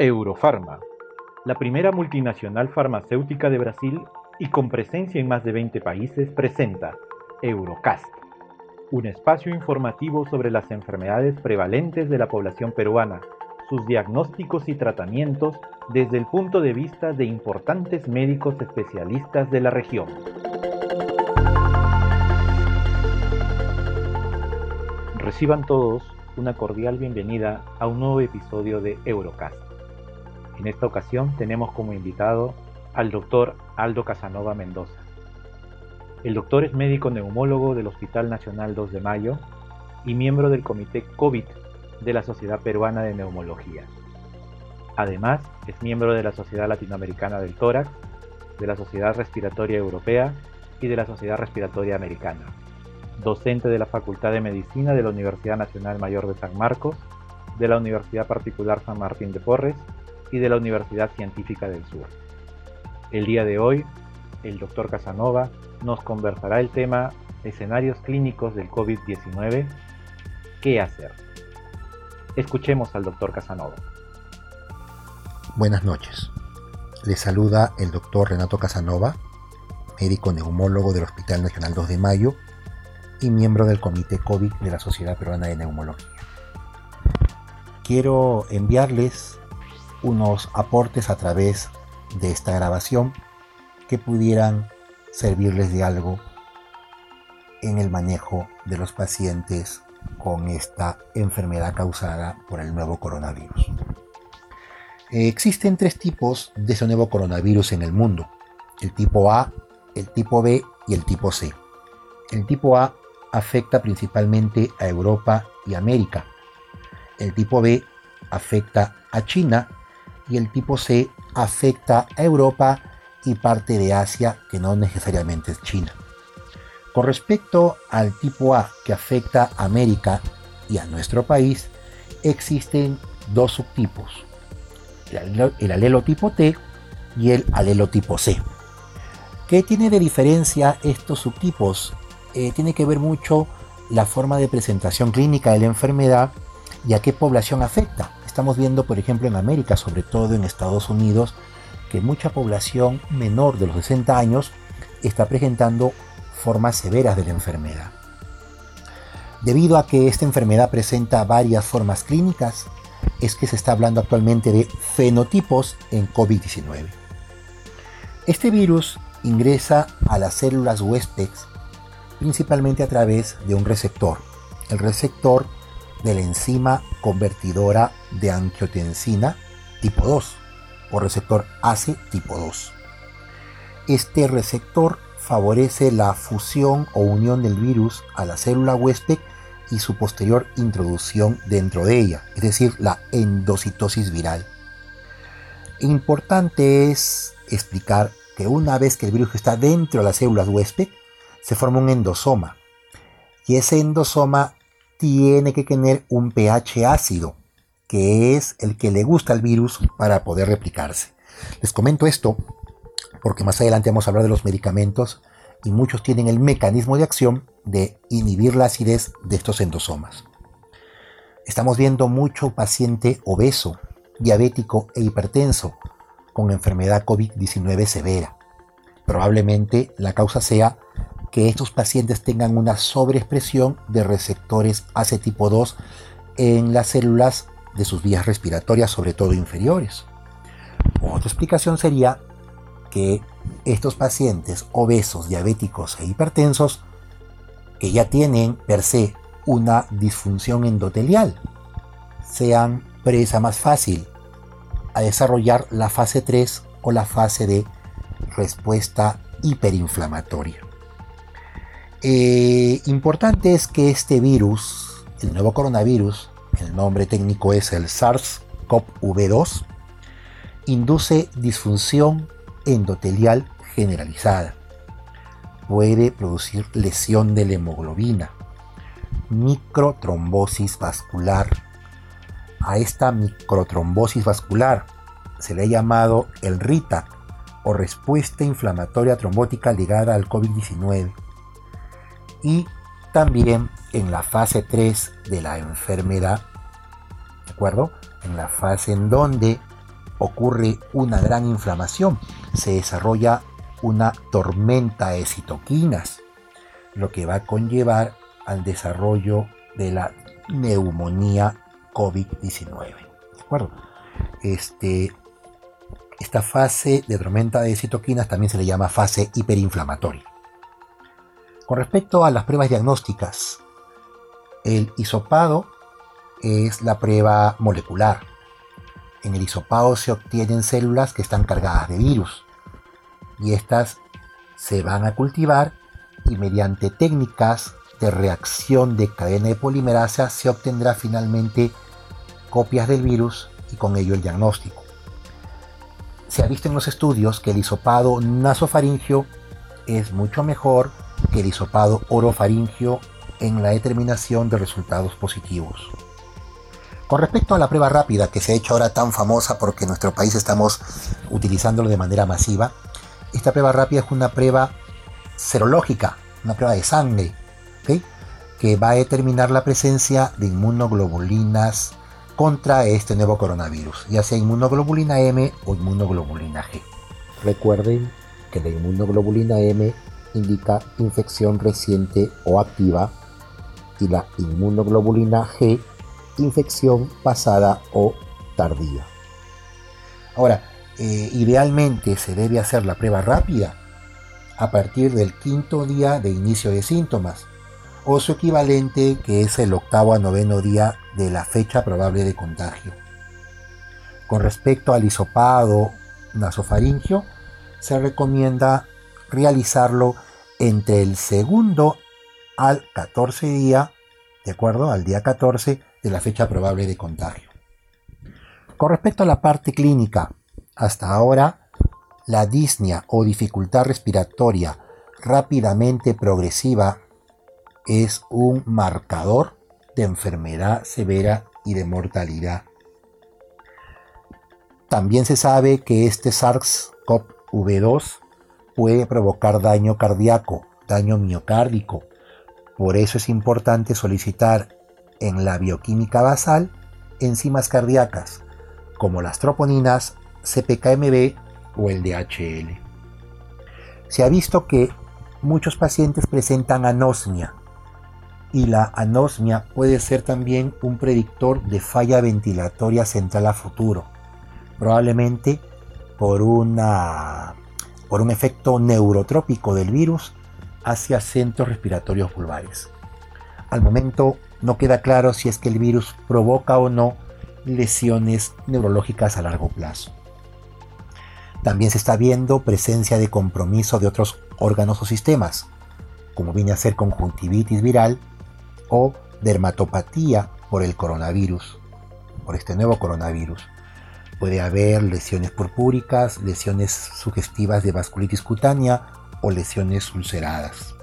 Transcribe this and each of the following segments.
Eurofarma, la primera multinacional farmacéutica de Brasil y con presencia en más de 20 países, presenta Eurocast, un espacio informativo sobre las enfermedades prevalentes de la población peruana, sus diagnósticos y tratamientos desde el punto de vista de importantes médicos especialistas de la región. Reciban todos una cordial bienvenida a un nuevo episodio de Eurocast. En esta ocasión tenemos como invitado al doctor Aldo Casanova Mendoza. El doctor es médico neumólogo del Hospital Nacional 2 de Mayo y miembro del Comité COVID de la Sociedad Peruana de Neumología. Además, es miembro de la Sociedad Latinoamericana del Tórax, de la Sociedad Respiratoria Europea y de la Sociedad Respiratoria Americana. Docente de la Facultad de Medicina de la Universidad Nacional Mayor de San Marcos, de la Universidad Particular San Martín de Porres y de la Universidad Científica del Sur. El día de hoy, el doctor Casanova nos conversará el tema escenarios clínicos del COVID-19, ¿qué hacer? Escuchemos al doctor Casanova. Buenas noches. Le saluda el doctor Renato Casanova, médico neumólogo del Hospital Nacional 2 de Mayo y miembro del Comité COVID de la Sociedad Peruana de Neumología. Quiero enviarles unos aportes a través de esta grabación que pudieran servirles de algo en el manejo de los pacientes con esta enfermedad causada por el nuevo coronavirus. existen tres tipos de ese nuevo coronavirus en el mundo, el tipo A, el tipo B y el tipo C. El tipo A afecta principalmente a Europa y América. El tipo B afecta a China y el tipo C afecta a Europa y parte de Asia que no necesariamente es China. Con respecto al tipo A que afecta a América y a nuestro país, existen dos subtipos, el alelo tipo T y el alelo tipo C. ¿Qué tiene de diferencia estos subtipos? Eh, tiene que ver mucho la forma de presentación clínica de la enfermedad y a qué población afecta. Estamos viendo, por ejemplo, en América, sobre todo en Estados Unidos, que mucha población menor de los 60 años está presentando formas severas de la enfermedad. Debido a que esta enfermedad presenta varias formas clínicas, es que se está hablando actualmente de fenotipos en COVID-19. Este virus ingresa a las células huéspedes principalmente a través de un receptor, el receptor de la enzima convertidora de angiotensina tipo 2 o receptor ACE tipo 2. Este receptor favorece la fusión o unión del virus a la célula huésped y su posterior introducción dentro de ella, es decir, la endocitosis viral. Importante es explicar que una vez que el virus está dentro de las células huésped, se forma un endosoma. Y ese endosoma tiene que tener un pH ácido, que es el que le gusta al virus para poder replicarse. Les comento esto porque más adelante vamos a hablar de los medicamentos y muchos tienen el mecanismo de acción de inhibir la acidez de estos endosomas. Estamos viendo mucho paciente obeso, diabético e hipertenso con enfermedad COVID-19 severa. Probablemente la causa sea que estos pacientes tengan una sobreexpresión de receptores AC tipo 2 en las células de sus vías respiratorias, sobre todo inferiores. Otra explicación sería que estos pacientes obesos, diabéticos e hipertensos, que ya tienen per se una disfunción endotelial, sean presa más fácil a desarrollar la fase 3 o la fase de respuesta hiperinflamatoria. Eh, importante es que este virus, el nuevo coronavirus, el nombre técnico es el SARS-CoV-2, induce disfunción endotelial generalizada. Puede producir lesión de la hemoglobina, microtrombosis vascular. A esta microtrombosis vascular se le ha llamado el RITA o respuesta inflamatoria trombótica ligada al COVID-19 y también en la fase 3 de la enfermedad, ¿de acuerdo? En la fase en donde ocurre una gran inflamación, se desarrolla una tormenta de citoquinas, lo que va a conllevar al desarrollo de la neumonía COVID-19. ¿De acuerdo? Este, esta fase de tormenta de citoquinas también se le llama fase hiperinflamatoria. Con respecto a las pruebas diagnósticas, el hisopado es la prueba molecular. En el hisopado se obtienen células que están cargadas de virus y estas se van a cultivar y mediante técnicas de reacción de cadena de polimerasa se obtendrá finalmente copias del virus y con ello el diagnóstico. Se ha visto en los estudios que el hisopado nasofaringio es mucho mejor el hisopado orofaringio en la determinación de resultados positivos. Con respecto a la prueba rápida que se ha hecho ahora tan famosa porque en nuestro país estamos utilizándolo de manera masiva, esta prueba rápida es una prueba serológica, una prueba de sangre, que va a determinar la presencia de inmunoglobulinas contra este nuevo coronavirus, ya sea inmunoglobulina M o inmunoglobulina G. Recuerden que la inmunoglobulina M indica infección reciente o activa y la inmunoglobulina G infección pasada o tardía. Ahora, eh, idealmente se debe hacer la prueba rápida a partir del quinto día de inicio de síntomas o su equivalente que es el octavo a noveno día de la fecha probable de contagio. Con respecto al hisopado nasofaringio, se recomienda realizarlo entre el segundo al 14 día, de acuerdo, al día 14 de la fecha probable de contagio. Con respecto a la parte clínica, hasta ahora, la disnea o dificultad respiratoria rápidamente progresiva es un marcador de enfermedad severa y de mortalidad. También se sabe que este SARS-CoV-2 puede provocar daño cardíaco, daño miocárdico. Por eso es importante solicitar en la bioquímica basal enzimas cardíacas, como las troponinas, CPKMB o el DHL. Se ha visto que muchos pacientes presentan anosmia y la anosmia puede ser también un predictor de falla ventilatoria central a futuro, probablemente por, una, por un efecto neurotrópico del virus hacia centros respiratorios vulvares. Al momento no queda claro si es que el virus provoca o no lesiones neurológicas a largo plazo. También se está viendo presencia de compromiso de otros órganos o sistemas, como viene a ser conjuntivitis viral o dermatopatía por el coronavirus, por este nuevo coronavirus. Puede haber lesiones purpúricas, lesiones sugestivas de vasculitis cutánea o lesiones ulceradas.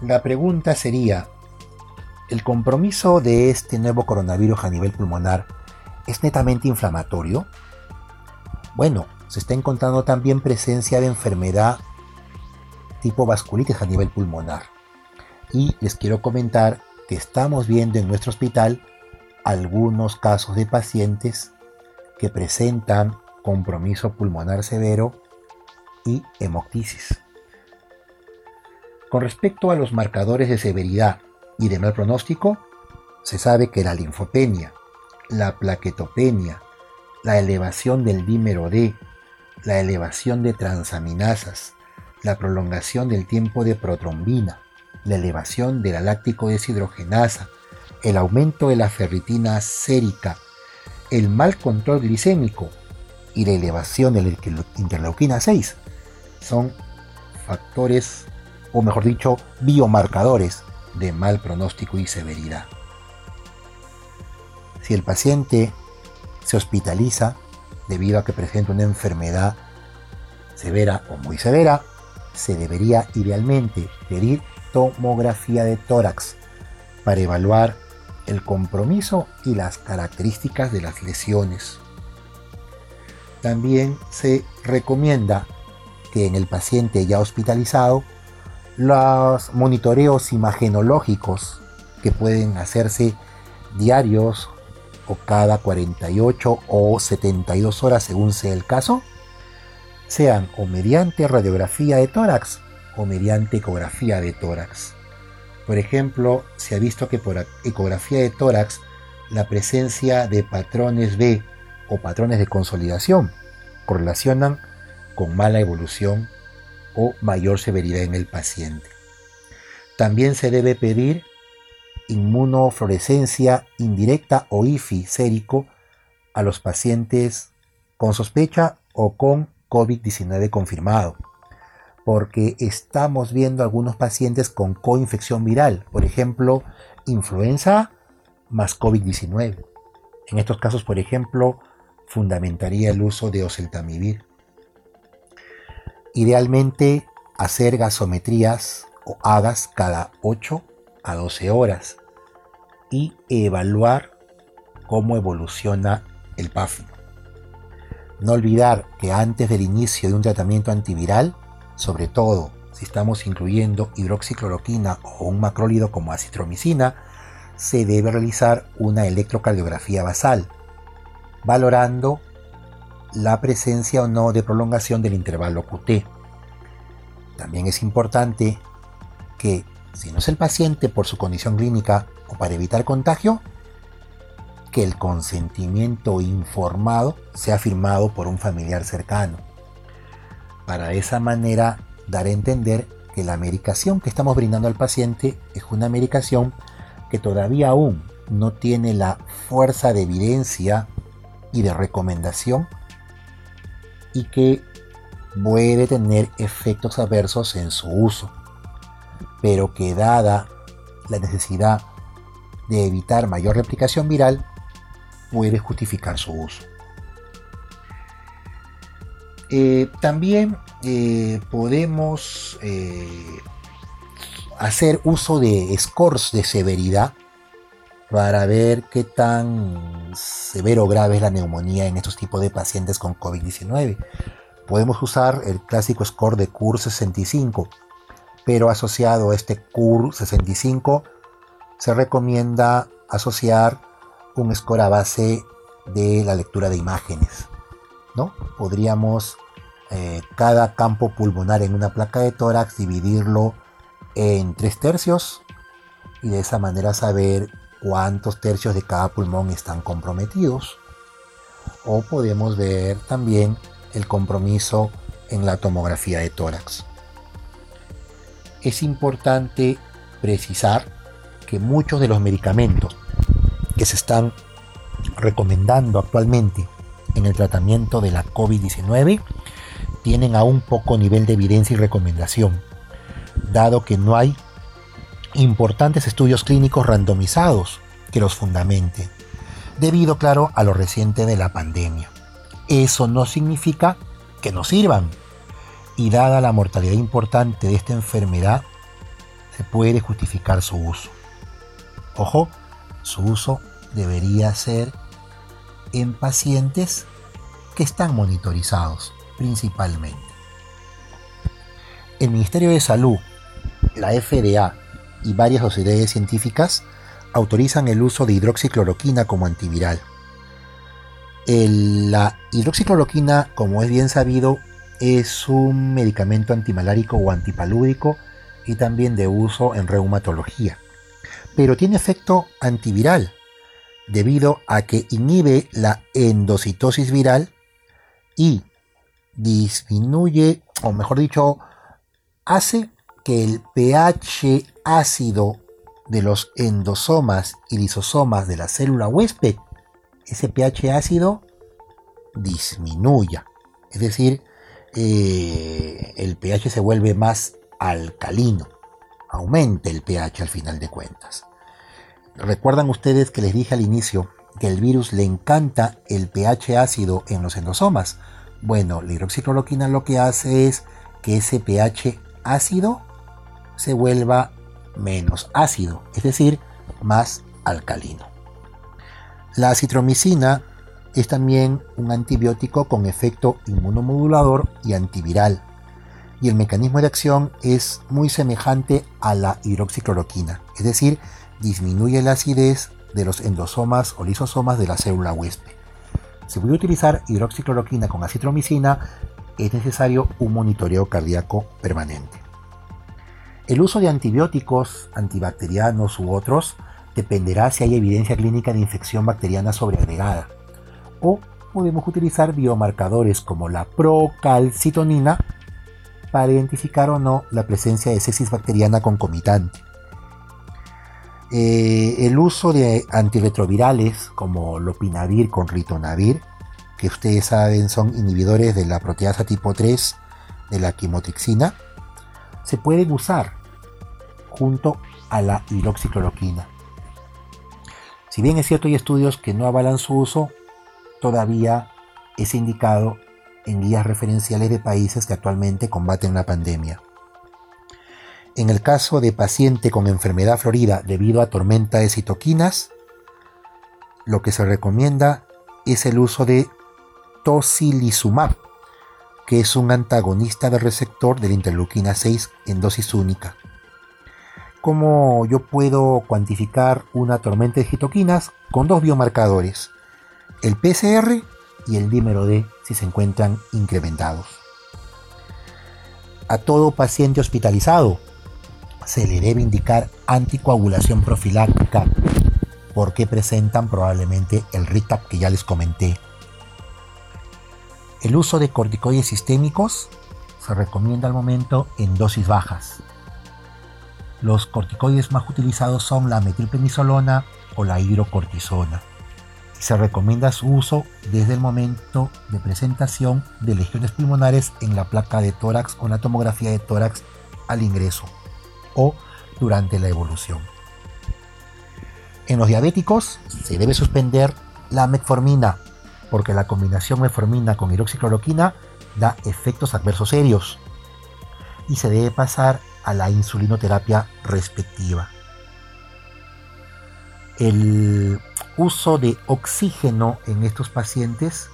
La pregunta sería, ¿el compromiso de este nuevo coronavirus a nivel pulmonar es netamente inflamatorio? Bueno, se está encontrando también presencia de enfermedad tipo vasculitis a nivel pulmonar. Y les quiero comentar que estamos viendo en nuestro hospital algunos casos de pacientes que presentan compromiso pulmonar severo y hemoctisis. Con respecto a los marcadores de severidad y de mal pronóstico, se sabe que la linfopenia, la plaquetopenia, la elevación del dímero D, la elevación de transaminasas, la prolongación del tiempo de protrombina, la elevación de la láctico deshidrogenasa, el aumento de la ferritina sérica, el mal control glicémico y la elevación de la interleuquina 6 son factores, o mejor dicho, biomarcadores de mal pronóstico y severidad. Si el paciente se hospitaliza debido a que presenta una enfermedad severa o muy severa, se debería idealmente pedir tomografía de tórax para evaluar el compromiso y las características de las lesiones. También se recomienda que en el paciente ya hospitalizado los monitoreos imagenológicos que pueden hacerse diarios o cada 48 o 72 horas según sea el caso, sean o mediante radiografía de tórax o mediante ecografía de tórax. Por ejemplo, se ha visto que por ecografía de tórax la presencia de patrones B o patrones de consolidación correlacionan con mala evolución o mayor severidad en el paciente. También se debe pedir inmunofluorescencia indirecta o IFI sérico a los pacientes con sospecha o con COVID-19 confirmado, porque estamos viendo algunos pacientes con coinfección viral, por ejemplo, influenza más COVID-19. En estos casos, por ejemplo, fundamentaría el uso de oseltamivir. Idealmente, hacer gasometrías o hagas cada 8 a 12 horas y evaluar cómo evoluciona el PAFI. No olvidar que antes del inicio de un tratamiento antiviral, sobre todo si estamos incluyendo hidroxicloroquina o un macrólido como acitromicina, se debe realizar una electrocardiografía basal, valorando la presencia o no de prolongación del intervalo QT. También es importante que, si no es el paciente por su condición clínica o para evitar contagio, que el consentimiento informado sea firmado por un familiar cercano. Para esa manera dar a entender que la medicación que estamos brindando al paciente es una medicación que todavía aún no tiene la fuerza de evidencia y de recomendación y que puede tener efectos adversos en su uso, pero que dada la necesidad de evitar mayor replicación viral, puede justificar su uso. Eh, también eh, podemos eh, hacer uso de scores de severidad para ver qué tan severo o grave es la neumonía en estos tipos de pacientes con COVID-19. Podemos usar el clásico score de CUR 65, pero asociado a este CUR 65 se recomienda asociar un score a base de la lectura de imágenes. Podríamos eh, cada campo pulmonar en una placa de tórax dividirlo en tres tercios y de esa manera saber cuántos tercios de cada pulmón están comprometidos. O podemos ver también el compromiso en la tomografía de tórax. Es importante precisar que muchos de los medicamentos que se están recomendando actualmente en el tratamiento de la COVID-19 tienen aún poco nivel de evidencia y recomendación dado que no hay importantes estudios clínicos randomizados que los fundamenten, debido, claro, a lo reciente de la pandemia. Eso no significa que no sirvan, y dada la mortalidad importante de esta enfermedad, se puede justificar su uso. Ojo, su uso debería ser en pacientes que están monitorizados principalmente. El Ministerio de Salud, la FDA y varias sociedades científicas autorizan el uso de hidroxicloroquina como antiviral. la hidroxicloroquina, como es bien sabido, es un medicamento antimalárico o antipalúdico y también de uso en reumatología. Pero tiene efecto antiviral debido a que inhibe la endocitosis viral y disminuye, o mejor dicho, hace que el pH ácido de los endosomas y lisosomas de la célula huésped, ese pH ácido disminuya. Es decir, eh, el pH se vuelve más alcalino. Aumenta el pH al final de cuentas. ¿Recuerdan ustedes que les dije al inicio que el virus le encanta el pH ácido en los endosomas? Bueno, la hidroxicloroquina lo que hace es que ese pH ácido se vuelva menos ácido, es decir, más alcalino. La citromicina es también un antibiótico con efecto inmunomodulador y antiviral, y el mecanismo de acción es muy semejante a la hidroxicloroquina, es decir, disminuye la acidez de los endosomas o lisosomas de la célula huésped. Si voy a utilizar hidroxicloroquina con acitromicina, es necesario un monitoreo cardíaco permanente. El uso de antibióticos antibacterianos u otros dependerá si hay evidencia clínica de infección bacteriana sobreagregada. O podemos utilizar biomarcadores como la procalcitonina para identificar o no la presencia de sepsis bacteriana concomitante. Eh, el uso de antirretrovirales como lopinavir con ritonavir, que ustedes saben son inhibidores de la proteasa tipo 3 de la quimotrixina, se pueden usar junto a la hidroxicloroquina. Si bien es cierto hay estudios que no avalan su uso, todavía es indicado en guías referenciales de países que actualmente combaten la pandemia. En el caso de paciente con enfermedad florida debido a tormenta de citoquinas, lo que se recomienda es el uso de tocilizumab, que es un antagonista del receptor de la interleuquina 6 en dosis única. ¿Cómo yo puedo cuantificar una tormenta de citoquinas? Con dos biomarcadores, el PCR y el dímero D si se encuentran incrementados. A todo paciente hospitalizado se le debe indicar anticoagulación profiláctica porque presentan probablemente el RITAP que ya les comenté. El uso de corticoides sistémicos se recomienda al momento en dosis bajas. Los corticoides más utilizados son la metilprednisolona o la hidrocortisona. Se recomienda su uso desde el momento de presentación de lesiones pulmonares en la placa de tórax o la tomografía de tórax al ingreso o durante la evolución. En los diabéticos se debe suspender la metformina porque la combinación metformina con hidroxicloroquina da efectos adversos serios y se debe pasar a la insulinoterapia respectiva. El uso de oxígeno en estos pacientes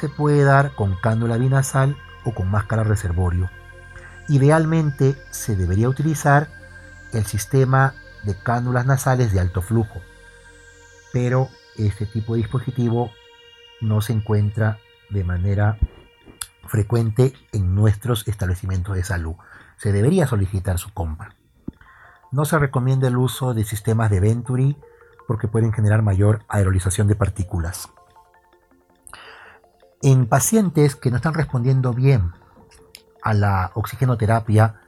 se puede dar con cánula binasal o con máscara reservorio. Idealmente se debería utilizar el sistema de cánulas nasales de alto flujo, pero este tipo de dispositivo no se encuentra de manera frecuente en nuestros establecimientos de salud. Se debería solicitar su compra. No se recomienda el uso de sistemas de Venturi porque pueden generar mayor aerolización de partículas. En pacientes que no están respondiendo bien a la oxigenoterapia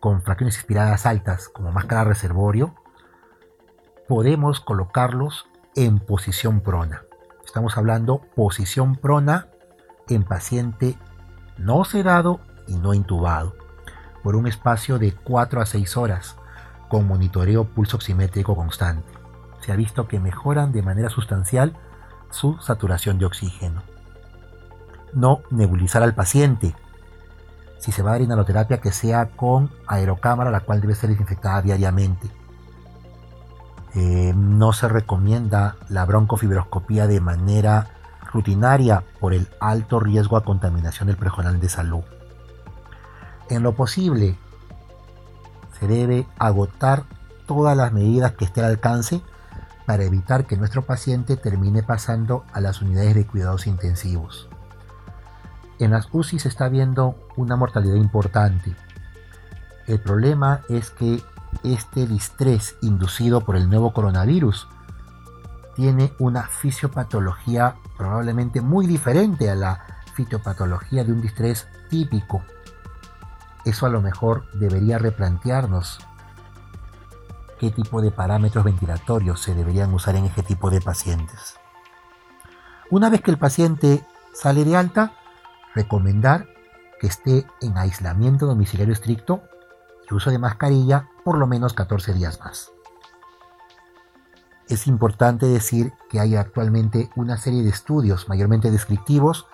con fracciones inspiradas altas como máscara reservorio, podemos colocarlos en posición prona. Estamos hablando posición prona en paciente no sedado y no intubado por un espacio de 4 a 6 horas con monitoreo pulso oximétrico constante se ha visto que mejoran de manera sustancial su saturación de oxígeno. No nebulizar al paciente. Si se va a dar inhaloterapia, que sea con aerocámara, la cual debe ser desinfectada diariamente. Eh, no se recomienda la broncofibroscopía de manera rutinaria por el alto riesgo a contaminación del prejonal de salud. En lo posible, se debe agotar todas las medidas que esté al alcance para evitar que nuestro paciente termine pasando a las unidades de cuidados intensivos. En las UCI se está viendo una mortalidad importante. El problema es que este distrés inducido por el nuevo coronavirus tiene una fisiopatología probablemente muy diferente a la fisiopatología de un distrés típico. Eso a lo mejor debería replantearnos qué tipo de parámetros ventilatorios se deberían usar en este tipo de pacientes. Una vez que el paciente sale de alta, recomendar que esté en aislamiento domiciliario estricto y uso de mascarilla por lo menos 14 días más. Es importante decir que hay actualmente una serie de estudios mayormente descriptivos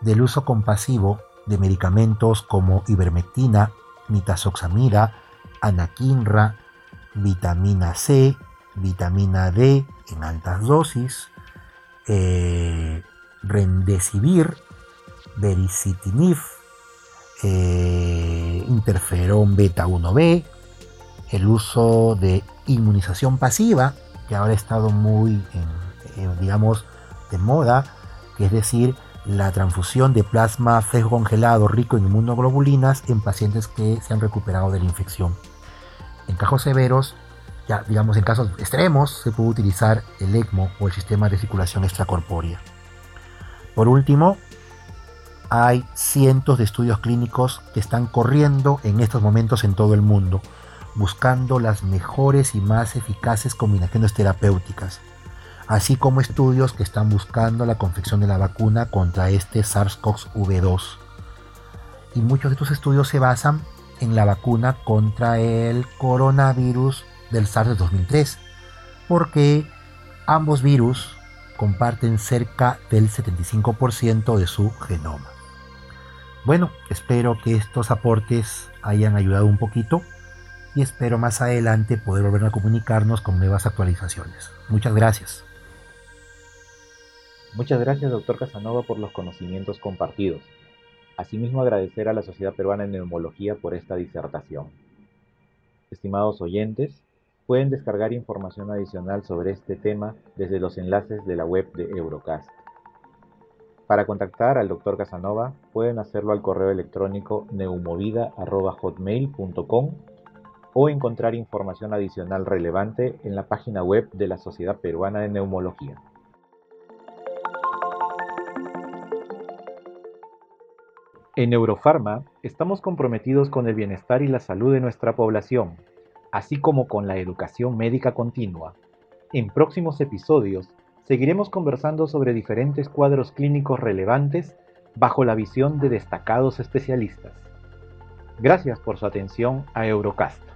del uso compasivo de medicamentos como ivermectina, mitazoxamida, anakinra, vitamina C, vitamina D en altas dosis, eh, vericitinib, eh, interferón beta 1b, el uso de inmunización pasiva, que ahora ha estado muy, digamos, de moda, es decir, la transfusión de plasma fresco congelado rico en inmunoglobulinas en pacientes que se han recuperado de la infección. En casos severos, ya digamos en casos extremos, se puede utilizar el ECMO o el sistema de circulación extracorpórea. Por último, hay cientos de estudios clínicos que están corriendo en estos momentos en todo el mundo, buscando las mejores y más eficaces combinaciones terapéuticas así como estudios que están buscando la confección de la vacuna contra este SARS-CoV-2. Y muchos de estos estudios se basan en la vacuna contra el coronavirus del SARS de 2003, porque ambos virus comparten cerca del 75% de su genoma. Bueno, espero que estos aportes hayan ayudado un poquito y espero más adelante poder volver a comunicarnos con nuevas actualizaciones. Muchas gracias. Muchas gracias, doctor Casanova, por los conocimientos compartidos. Asimismo, agradecer a la Sociedad Peruana de Neumología por esta disertación. Estimados oyentes, pueden descargar información adicional sobre este tema desde los enlaces de la web de Eurocast. Para contactar al doctor Casanova, pueden hacerlo al correo electrónico neumovida.hotmail.com o encontrar información adicional relevante en la página web de la Sociedad Peruana de Neumología. En Eurofarma estamos comprometidos con el bienestar y la salud de nuestra población, así como con la educación médica continua. En próximos episodios seguiremos conversando sobre diferentes cuadros clínicos relevantes bajo la visión de destacados especialistas. Gracias por su atención a Eurocast.